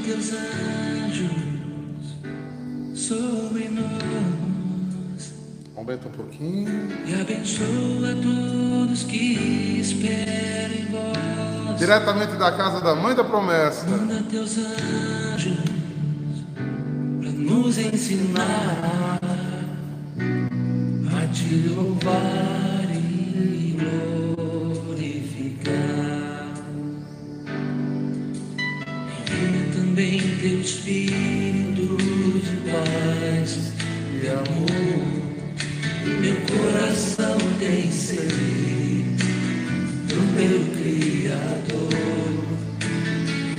teus anjos sobre nós Aumenta um pouquinho. e abençoa todos que esperam em vós. Diretamente da casa da mãe da promessa. Manda teus anjos para nos ensinar a te louvar e glorificar. Teu espírito de paz e amor. Meu coração tem sede do meu Criador.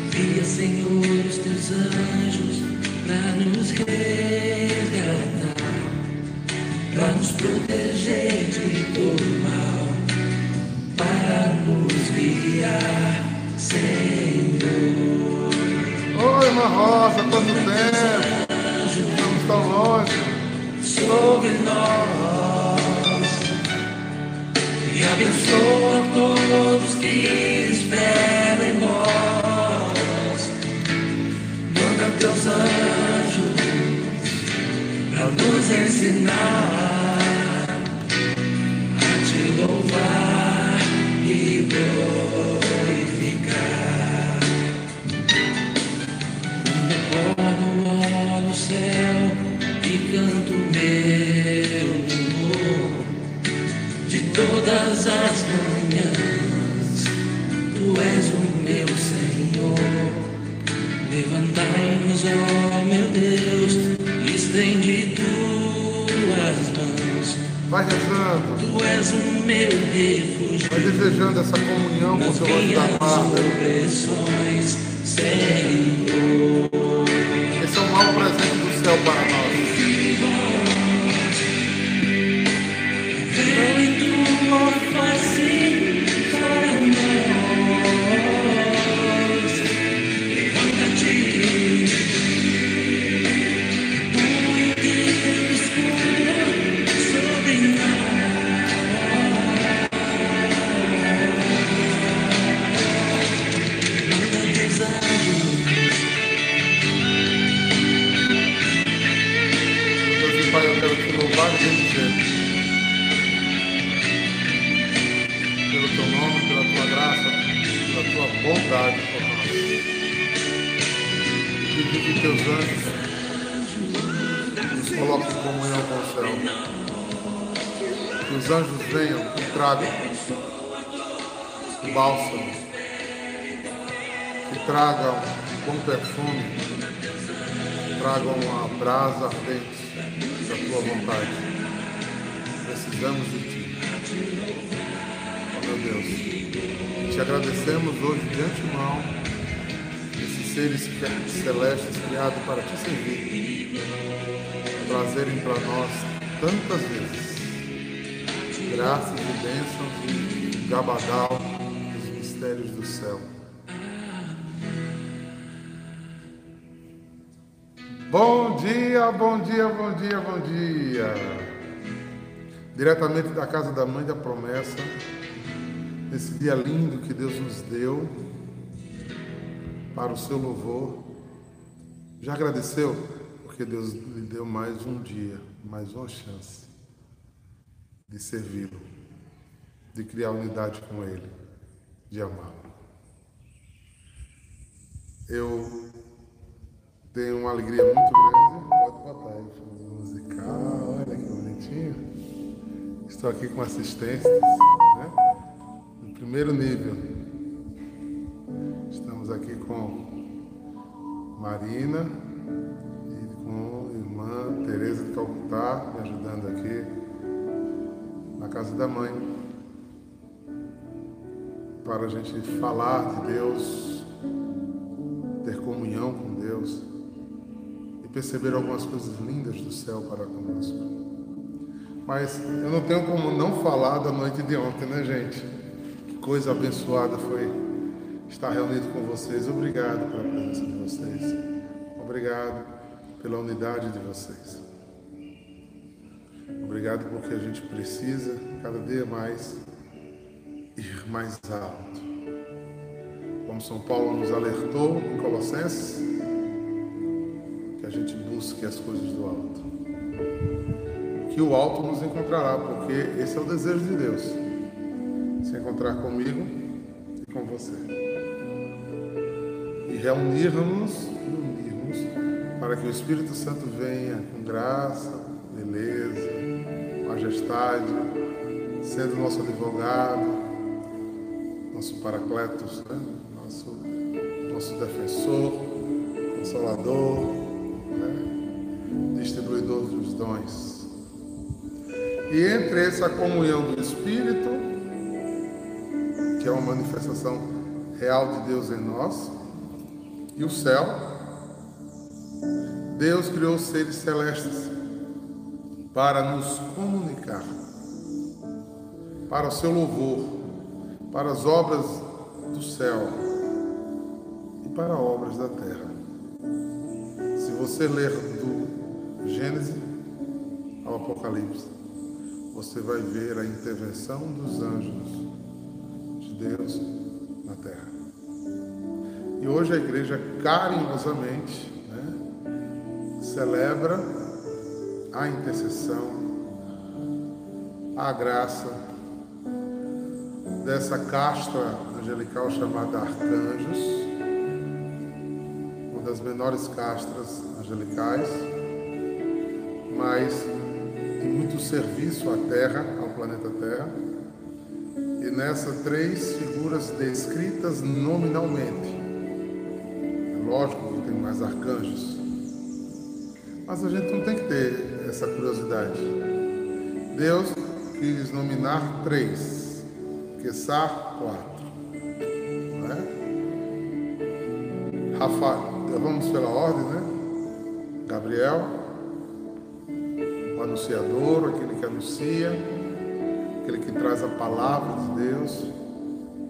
Envia, Senhor, os teus anjos para nos resgatar, para nos proteger de todo mal, para nos guiar, Senhor. Oi, irmã Rosa, quanto tempo? Estamos tão longe. sobre nós e abençoa todos que esperam em nós. Manda teus anjos para nos ensinar todas as manhãs. Tu és o meu Senhor. Levantai-nos, ó meu Deus, estende tuas mãos. Vai rezando. Tu és o meu refúgio. Vai desejando essa comunhão com o anjo da Senhor. Esse é o maior presente do céu para nós. Bondade por nós. Pedir que teus anjos nos coloquem em comunhão com o céu. Que os anjos venham e tragam bálsamo, que tragam bom perfume, tragam a brasa ardente da tua vontade. Precisamos de ti. Meu Deus, te agradecemos hoje de antemão esses seres celestes criados para te servir, trazerem para nós tantas vezes graças e bênçãos e gabadal dos mistérios do céu. Bom dia, bom dia, bom dia, bom dia. Diretamente da casa da mãe da promessa, nesse dia lindo que Deus nos deu para o seu louvor. Já agradeceu? Porque Deus lhe deu mais um dia, mais uma chance de servi-lo, de criar unidade com Ele, de amá-lo. Eu tenho uma alegria muito grande. Pode botar aí musical, olha que bonitinho. Estou aqui com assistências, primeiro nível. Estamos aqui com Marina e com a irmã Tereza de Calcutá, me ajudando aqui na casa da mãe. Para a gente falar de Deus, ter comunhão com Deus e perceber algumas coisas lindas do céu para conosco. Mas eu não tenho como não falar da noite de ontem, né, gente? Que coisa abençoada foi estar reunido com vocês. Obrigado pela presença de vocês. Obrigado pela unidade de vocês. Obrigado porque a gente precisa cada dia mais ir mais alto. Como São Paulo nos alertou em Colossenses, busque as coisas do alto. Que o alto nos encontrará, porque esse é o desejo de Deus. Se encontrar comigo e com você. E reunirmos unirmos para que o Espírito Santo venha com graça, beleza, majestade, sendo nosso advogado, nosso paracletos, né? nosso, nosso defensor, consolador, né? distribuidor dos dons. E entre essa comunhão do Espírito, que é uma manifestação real de Deus em nós, e o céu, Deus criou seres celestes para nos comunicar, para o seu louvor, para as obras do céu e para obras da terra. Se você ler do Gênesis ao Apocalipse, você vai ver a intervenção dos anjos Deus na terra. E hoje a igreja carinhosamente né, celebra a intercessão, a graça dessa casta angelical chamada arcanjos, uma das menores castas angelicais, mas tem muito serviço à Terra, ao planeta Terra. Nessas três figuras descritas nominalmente. É lógico que tem mais arcanjos, mas a gente não tem que ter essa curiosidade. Deus quis nominar três Quessar 4. Né? Rafael, vamos pela ordem, né? Gabriel, o anunciador, aquele que anuncia, aquele que traz a palavra de Deus,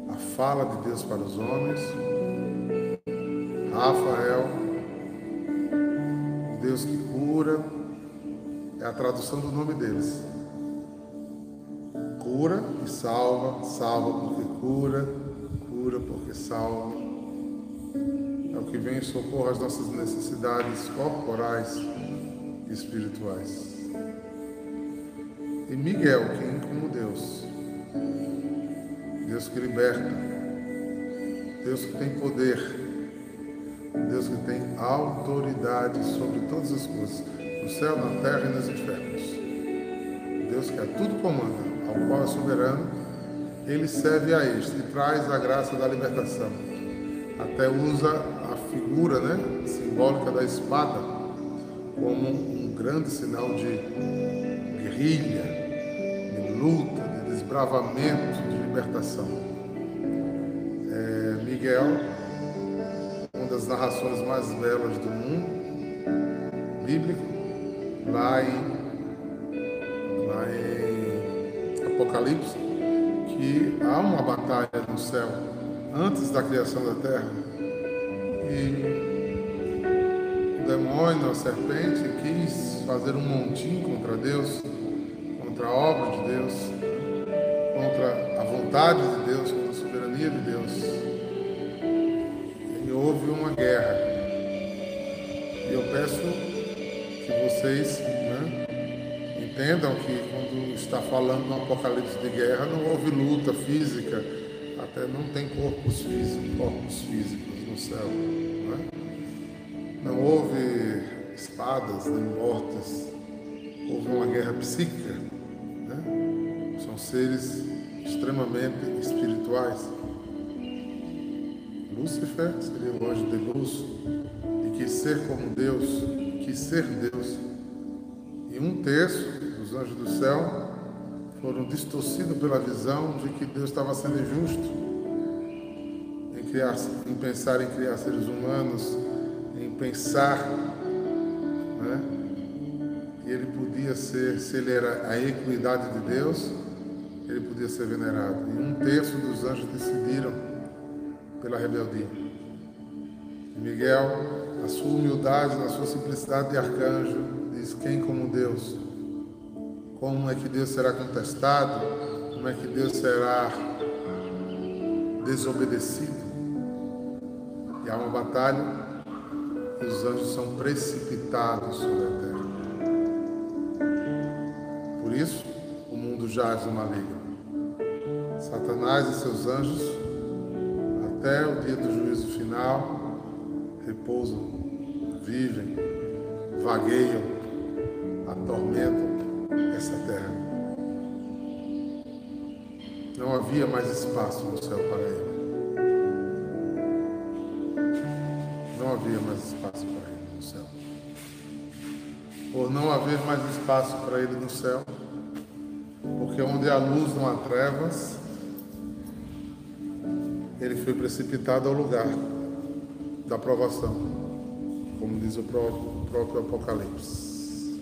a fala de Deus para os homens. Rafael, Deus que cura, é a tradução do nome deles cura e salva, salva porque cura, cura porque salva. É o que vem em socorro às nossas necessidades corporais e espirituais. E Miguel, quem como Deus, Deus que liberta, Deus que tem poder, Deus que tem autoridade sobre todas as coisas, no céu, na terra e nos infernos. Deus que a tudo comanda ao qual é soberano, ele serve a este e traz a graça da libertação. Até usa a figura né, simbólica da espada como um grande sinal de guerrilha, luta, de desbravamento, de libertação. É, Miguel, uma das narrações mais belas do mundo bíblico, lá em Apocalipse que há uma batalha no céu antes da criação da terra. E o demônio, a serpente, quis fazer um montinho contra Deus, contra a obra Deus, contra a vontade de Deus, contra a soberania de Deus. E houve uma guerra. E eu peço que vocês né, entendam que está falando no Apocalipse de guerra, não houve luta física, até não tem corpos físicos, corpos físicos no céu. Não, é? não houve espadas nem mortes, houve uma guerra psíquica. Seres extremamente espirituais. Lúcifer seria o anjo de luz e quis ser como Deus, quis ser Deus. E um terço dos anjos do céu foram distorcidos pela visão de que Deus estava sendo injusto em, criar, em pensar em criar seres humanos, em pensar, né? E ele podia ser, se ele era a equidade de Deus, ele podia ser venerado. E um terço dos anjos decidiram pela rebeldia. E Miguel, na sua humildade, na sua simplicidade de arcanjo, diz: Quem como Deus? como é que Deus será contestado, como é que Deus será desobedecido. E há uma batalha, e os anjos são precipitados sobre a terra. Por isso, o mundo jaz no maligno. Satanás e seus anjos, até o dia do juízo final, repousam, vivem, vagueiam, atormentam essa terra. Não havia mais espaço no céu para ele. Não havia mais espaço para ele no céu. Por não haver mais espaço para ele no céu, porque onde há luz não há trevas, ele foi precipitado ao lugar da provação, como diz o próprio, Apocalipse.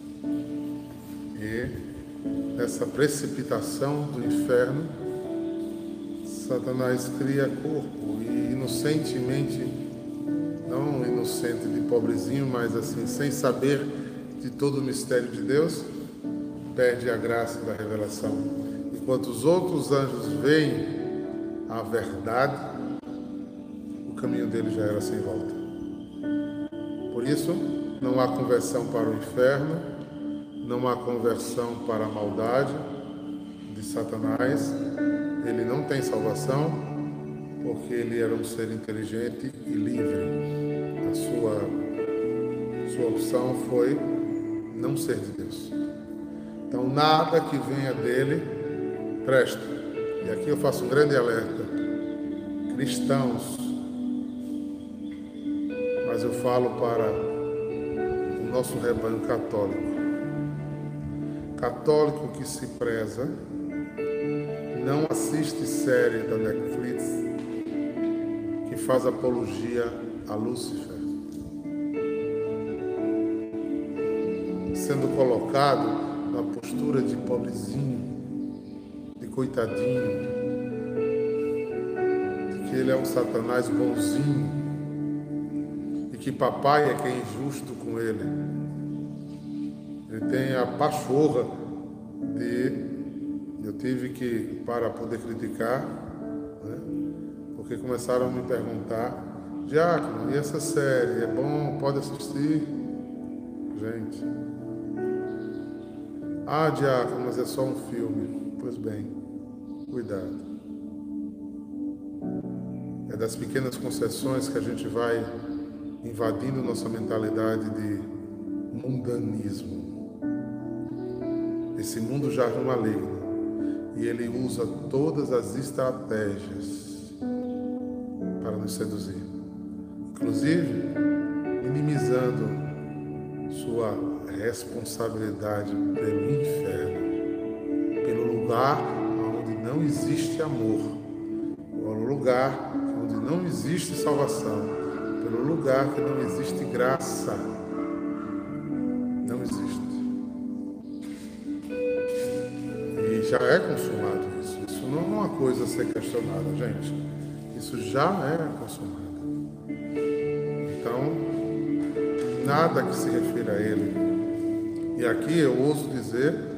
E nessa precipitação do inferno, Satanás cria corpo e inocentemente, não inocente de pobrezinho, mas assim, sem saber de todo o mistério de Deus, perde a graça da revelação. Enquanto os outros anjos veem a verdade, dele já era sem volta. Por isso, não há conversão para o inferno, não há conversão para a maldade de Satanás, ele não tem salvação, porque ele era um ser inteligente e livre. A sua, sua opção foi não ser de Deus. Então, nada que venha dele presta. E aqui eu faço um grande alerta. Cristãos, mas eu falo para o nosso rebanho católico. Católico que se preza, não assiste série da Netflix que faz apologia a Lúcifer. Sendo colocado na postura de pobrezinho, coitadinho, de que ele é um Satanás bonzinho que papai é quem é injusto com ele. Ele tem a pachorra de. Eu tive que, para poder criticar, né, porque começaram a me perguntar, Diácono, e essa série? É bom? Pode assistir? Gente. Ah, Diácono, mas é só um filme. Pois bem. Cuidado. É das pequenas concessões que a gente vai invadindo nossa mentalidade de mundanismo. Esse mundo já é maligno e ele usa todas as estratégias para nos seduzir, inclusive minimizando sua responsabilidade pelo inferno, pelo lugar não existe amor, pelo lugar onde não existe salvação, pelo lugar que não existe graça. Não existe. E já é consumado isso. Isso não é uma coisa a ser questionada, gente. Isso já é consumado. Então, nada que se refira a ele. E aqui eu ouso dizer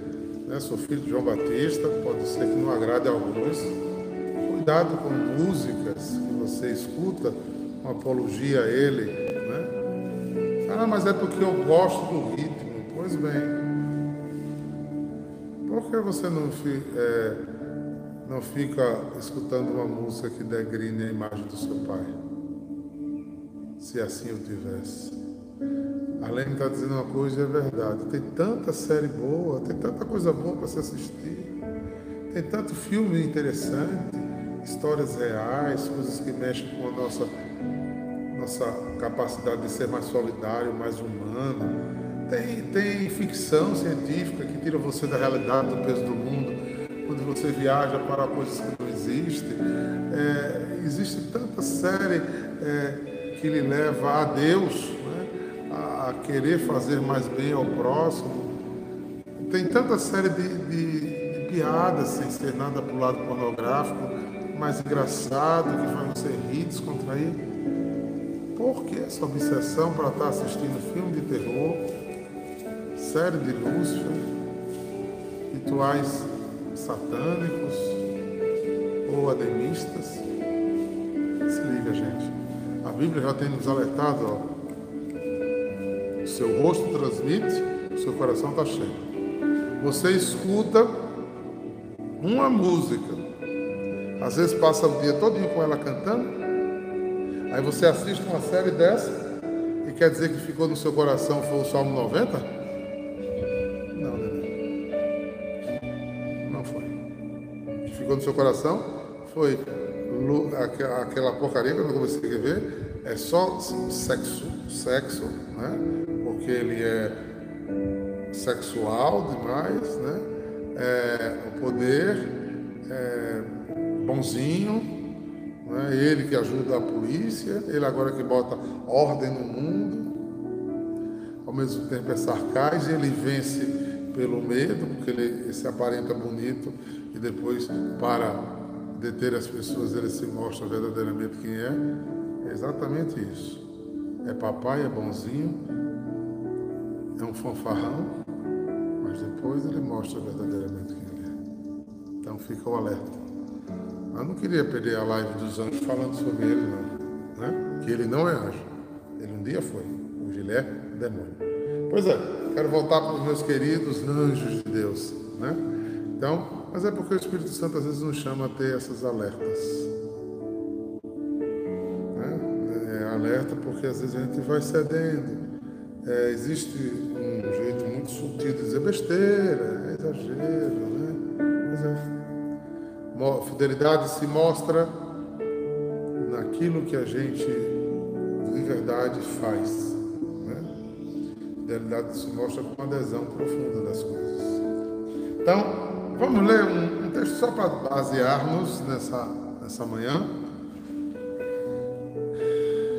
né? Sou filho de João Batista, pode ser que não agrade a alguns. Cuidado com músicas que você escuta, uma apologia a ele. Né? Ah, mas é porque eu gosto do ritmo. Pois bem. Por que você não, é, não fica escutando uma música que degrine a imagem do seu pai? Se assim eu tivesse. Além de estar dizendo uma coisa, é verdade. Tem tanta série boa, tem tanta coisa boa para se assistir. Tem tanto filme interessante, histórias reais, coisas que mexem com a nossa, nossa capacidade de ser mais solidário, mais humano. Tem, tem ficção científica que tira você da realidade do peso do mundo, quando você viaja para coisas que não existem. É, existe tanta série é, que lhe leva a Deus a querer fazer mais bem ao próximo. Tem tanta série de, de, de piadas sem ser nada para o lado pornográfico, mais engraçado, que faz você rir, descontrair. Por que essa obsessão para estar assistindo filme de terror, série de Lúcifer, rituais satânicos ou ademistas? Se liga, gente. A Bíblia já tem nos alertado, ó, O seu rosto transmite, o seu coração está cheio. Você escuta uma música, às vezes passa o dia todo com ela cantando, aí você assiste uma série dessa e quer dizer que ficou no seu coração foi o Salmo 90? Não, né? Não foi. O que ficou no seu coração foi aquela porcaria que eu não comecei a escrever, é só sexo, sexo, né? Porque ele é sexual demais, né? É, o poder é bonzinho, né? ele que ajuda a polícia, ele agora que bota ordem no mundo, ao mesmo tempo é sarcasmo, ele vence pelo medo, porque ele se aparenta bonito e depois para deter as pessoas, ele se mostra verdadeiramente quem é. É exatamente isso. É papai, é bonzinho, é um fanfarrão, mas depois ele mostra verdadeiramente quem ele é. Então fica o alerta. Eu não queria perder a live dos anjos falando sobre ele, não. Né? Que ele não é anjo. Ele um dia foi. Hoje ele é demônio. Pois é, quero voltar para os meus queridos anjos de Deus. Né? Então, mas é porque o Espírito Santo às vezes nos chama a ter essas alertas. Né? É alerta porque às vezes a gente vai cedendo. É, existe um jeito muito sutil de dizer besteira, é exagero, né? Mas é. Fidelidade se mostra naquilo que a gente de verdade faz. Né? Fidelidade se mostra com adesão profunda das coisas. Então, Vamos ler um, um texto só para basearmos nessa, nessa manhã.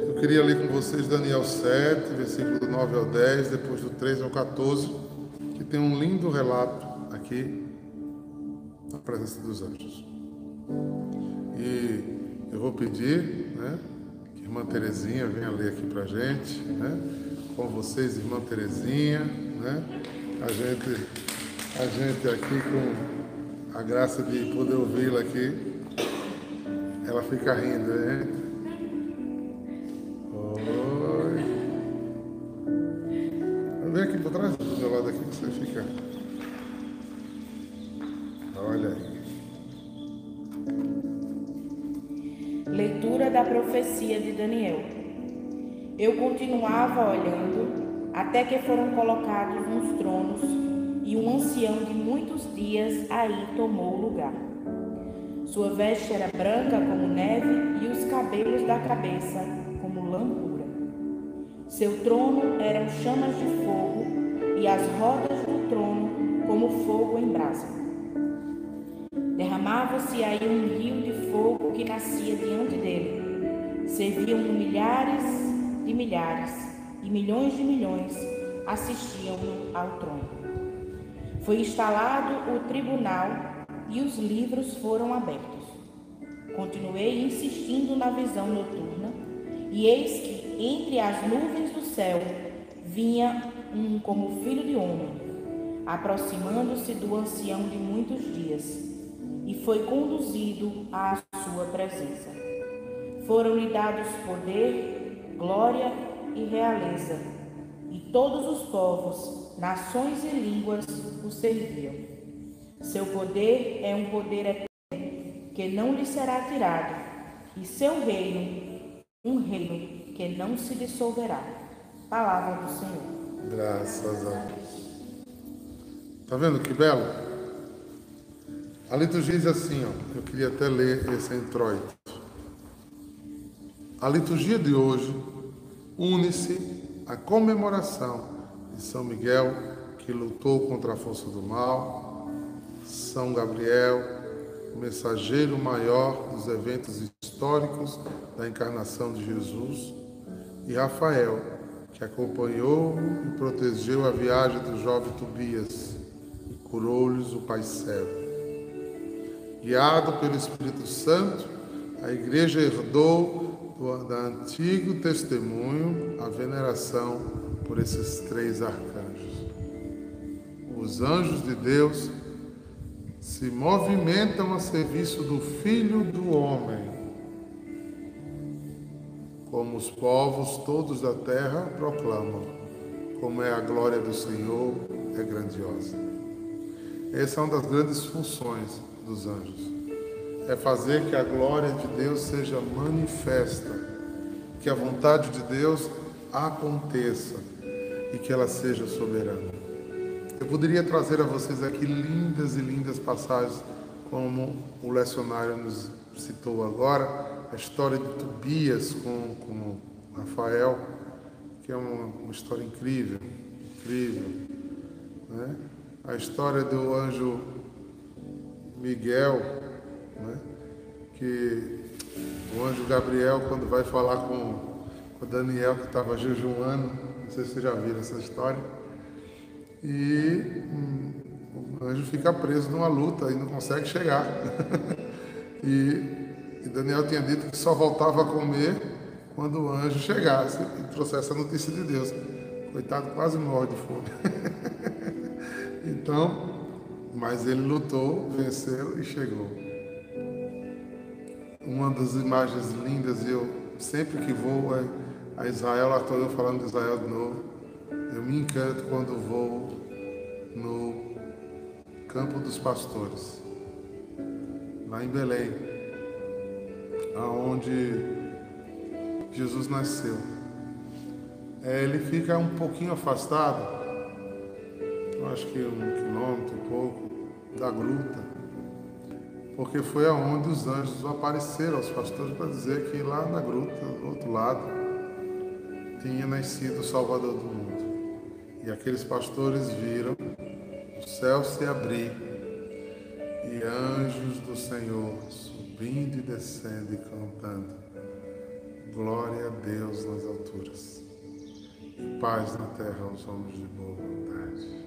Eu queria ler com vocês Daniel 7, versículo 9 ao 10, depois do 3 ao 14, que tem um lindo relato aqui na presença dos anjos. E eu vou pedir né, que irmã Terezinha venha ler aqui para a gente, né, com vocês, irmã Terezinha, né, a gente, a gente aqui com a graça de poder ouvi-la aqui, ela fica rindo, né? Continuava olhando até que foram colocados uns tronos e um ancião de muitos dias aí tomou o lugar. Sua veste era branca como neve e os cabelos da cabeça como lâmpura. Seu trono eram chamas de fogo e as rodas do trono como fogo em brasa. Derramava-se aí um rio de fogo que nascia diante dele. Serviam milhares de milhares e milhões de milhões assistiam ao trono. Foi instalado o tribunal e os livros foram abertos. Continuei insistindo na visão noturna, e eis que entre as nuvens do céu vinha um como filho de homem, aproximando-se do ancião de muitos dias, e foi conduzido à sua presença. Foram-lhe dados poder, glória e realeza, e todos os povos nações e línguas o serviam. Seu poder é um poder eterno, que não lhe será tirado, e seu reino, um reino que não se dissolverá. Palavra do Senhor. Graças a Deus. Está vendo que belo? A liturgia diz assim, ó, eu queria até ler esse introito. A liturgia de hoje une-se à comemoração de São Miguel, que lutou contra a força do mal, São Gabriel, o mensageiro maior dos eventos históricos da encarnação de Jesus, e Rafael, que acompanhou e protegeu a viagem do jovem Tobias e curou-lhes o Pai Cego. Guiado pelo Espírito Santo, a Igreja herdou do antigo testemunho a veneração por esses três arcanjos. Os anjos de Deus se movimentam a serviço do Filho do Homem, como os povos todos da terra proclamam: como é a glória do Senhor, é grandiosa. Essa é uma das grandes funções dos anjos. É fazer que a glória de Deus seja manifesta, que a vontade de Deus aconteça e que ela seja soberana. Eu poderia trazer a vocês aqui lindas e lindas passagens, como o lecionário nos citou agora, a história de Tobias com, com Rafael, que é uma, uma história incrível, incrível. Né? A história do anjo Miguel, né? que o anjo Gabriel, quando vai falar com, com Daniel, que estava jejuando, não sei se vocês já viram essa história, e hum, o anjo fica preso numa luta e não consegue chegar. e, e, Daniel tinha dito que só voltava a comer quando o anjo chegasse e trouxesse a notícia de Deus. Coitado, quase morre de fome. então, mas ele lutou, venceu e chegou. Uma das imagens lindas, eu sempre que vou a Israel, lá estou eu falando de Israel de novo, eu me encanto quando vou no Campo dos Pastores, lá em Belém, aonde Jesus nasceu. É, ele fica um pouquinho afastado, eu acho que um quilômetro pouco, da gruta, porque foi aonde os anjos apareceram aos pastores para dizer que lá na gruta, do outro lado, tinha nascido o Salvador do mundo. E aqueles pastores viram o céu se abrir e anjos do Senhor subindo e descendo e cantando. Glória a Deus nas alturas e paz na terra aos homens de boa vontade.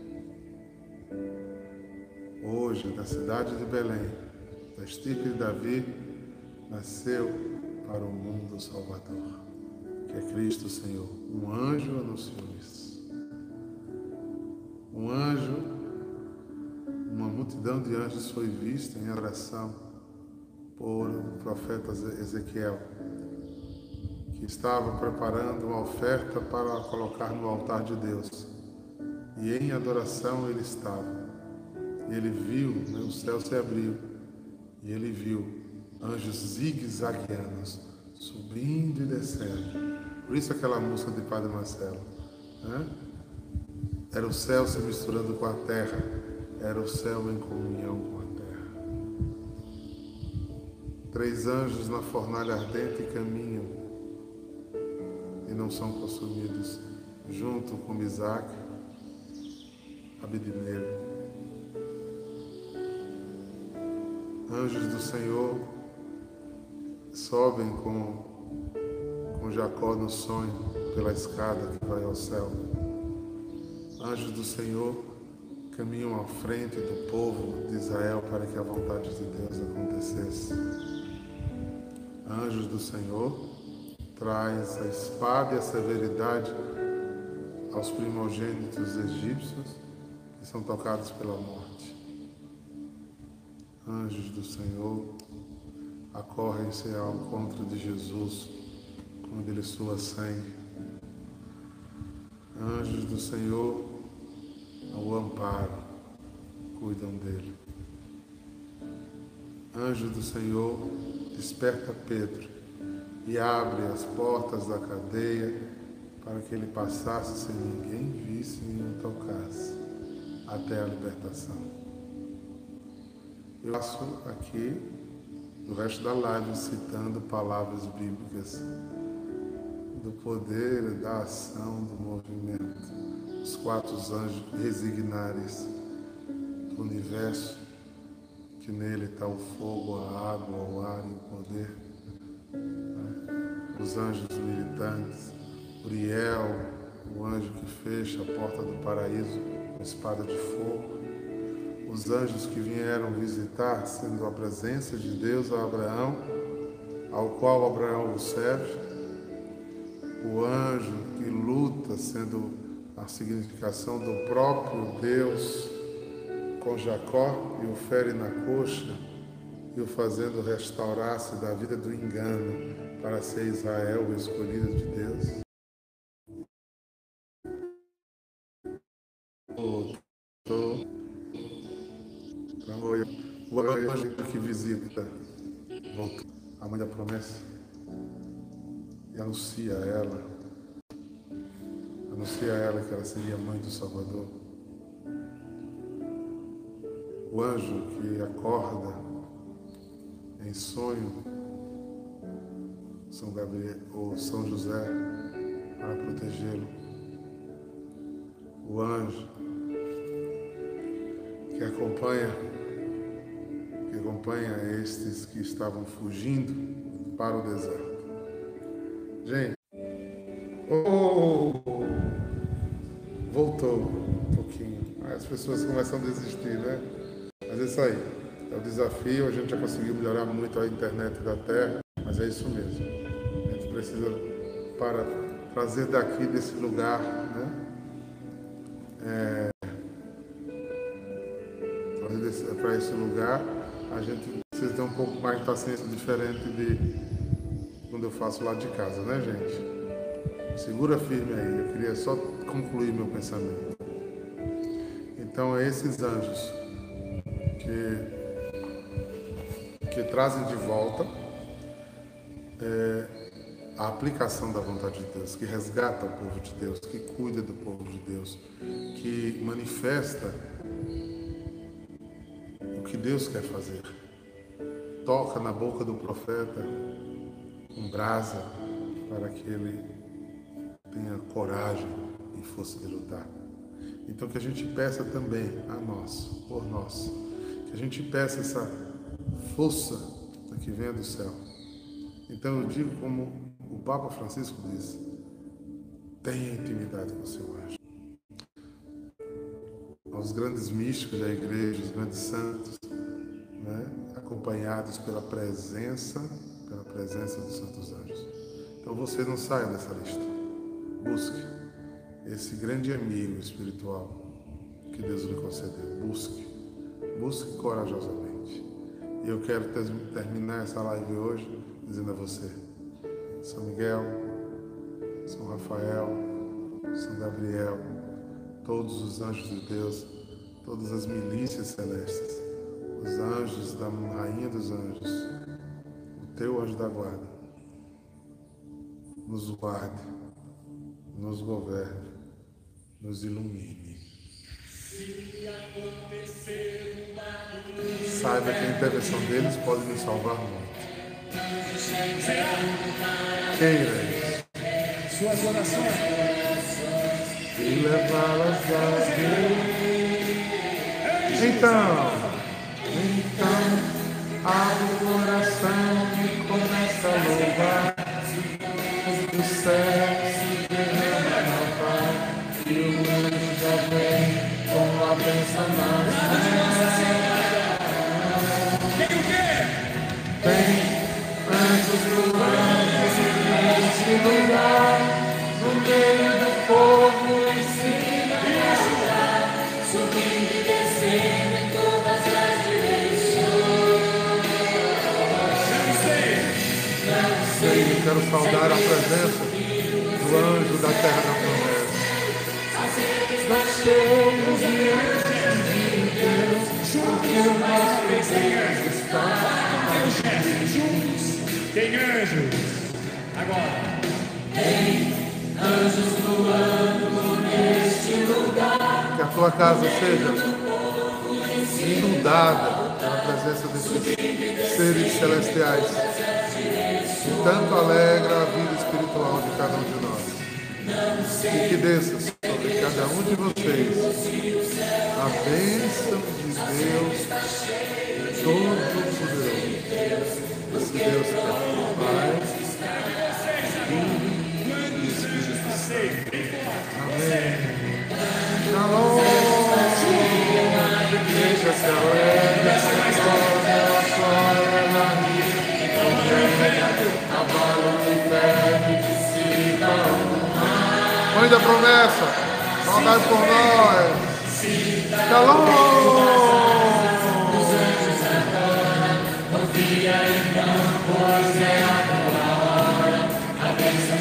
Hoje, na cidade de Belém, da estirpe de Davi, nasceu para o mundo Salvador que é Cristo Senhor. Um anjo anunciou isso. Um anjo, uma multidão de anjos foi vista em oração por o profeta Ezequiel, que estava preparando uma oferta para colocar no altar de Deus. E em adoração ele estava. E ele viu, né, o céu se abriu, e ele viu anjos zigue-zagueanos subindo e descendo por isso aquela música de Padre Marcelo. Né? Era o céu se misturando com a terra. Era o céu em comunhão com a terra. Três anjos na fornalha ardente caminham e não são consumidos, junto com Isaac, Abednego. Anjos do Senhor sobem com com Jacó no sonho pela escada que vai ao céu. Anjos do Senhor caminham à frente do povo de Israel para que a vontade de Deus acontecesse. Anjos do Senhor traz a espada e a severidade aos primogênitos egípcios que são tocados pela morte. Anjos do Senhor acorrem-se ao encontro de Jesus onde ele sua sangue. Anjos do Senhor ao amparo, cuidam dele. Anjo do Senhor desperta Pedro e abre as portas da cadeia para que ele passasse sem ninguém visse nem o tocasse até a libertação. Eu aqui no resto da live citando palavras bíblicas do poder, da ação, do movimento. Os quatro anjos resignares do universo, que nele está o fogo, a água, o ar e o poder. Os anjos militantes, Uriel, o anjo que fecha a porta do paraíso com espada de fogo. Os anjos que vieram visitar, sendo a presença de Deus a Abraão, ao qual Abraão o serve o anjo que luta, sendo a significação do próprio Deus com Jacó e o fere na coxa e o fazendo restaurar-se da vida do engano para ser Israel o escolhido de Deus. E anuncia a ela. Anuncia a ela que ela seria mãe do Salvador. O anjo que acorda em sonho São Gabriel ou São José para protegê-lo. O anjo que acompanha, que acompanha estes que estavam fugindo para o deserto. Gente, oh, voltou um pouquinho. As pessoas começam a desistir, né? Mas é isso aí. É o desafio. A gente já conseguiu melhorar muito a internet da Terra, mas é isso mesmo. A gente precisa para trazer daqui desse lugar, né? É, para esse lugar, a gente pouco mais de paciência diferente de quando eu faço lá de casa, né, gente? Segura firme aí, eu queria só concluir meu pensamento. Então, é esses anjos que, que trazem de volta é, a aplicação da vontade de Deus, que resgata o povo de Deus, que cuida do povo de Deus, que manifesta que Deus quer fazer. Toca na boca do profeta com brasa para que ele tenha coragem e força de lutar. Então que a gente peça também a nós, por nós, que a gente peça essa força que vem do céu. Então eu digo como o Papa Francisco diz, tenha intimidade com o seu anjo aos grandes místicos da igreja, os grandes santos? Acompanhados pela presença, pela presença dos santos anjos. Então você não saia dessa lista. Busque esse grande amigo espiritual que Deus lhe concedeu. Busque, busque corajosamente. E eu quero terminar essa live hoje dizendo a você: São Miguel, São Rafael, São Gabriel, todos os anjos de Deus, todas as milícias celestes, os anjos da Rainha dos Anjos, o teu anjo da guarda, nos guarde, nos governe, nos ilumine. Saiba que a intervenção deles pode nos salvar muito. Queira Suas orações e levá-las a Deus. Então, então, abre o coração e começa a louvar. O céu se derrama na paz e o anjo já vem com a bênção na. Tem o quê? Tem anjos voando neste lugar, saudar a presença do anjo da terra da promessa. Nós somos diante de Deus, porque o nosso Deus está. Juntos. Tem anjos. Agora. Que a tua casa seja inundada pela presença desses seres celestiais. Que tanto alegra a vida espiritual de cada um de nós. E que desça sobre cada um de vocês a bênção de Deus Todo-Poderoso. Esse Deus é Pai, Filho e Espírito Santo. Amém. Shalom. Igreja se alegra, nome da promessa. Saudade por nós. Shalom. Confia então, pois é.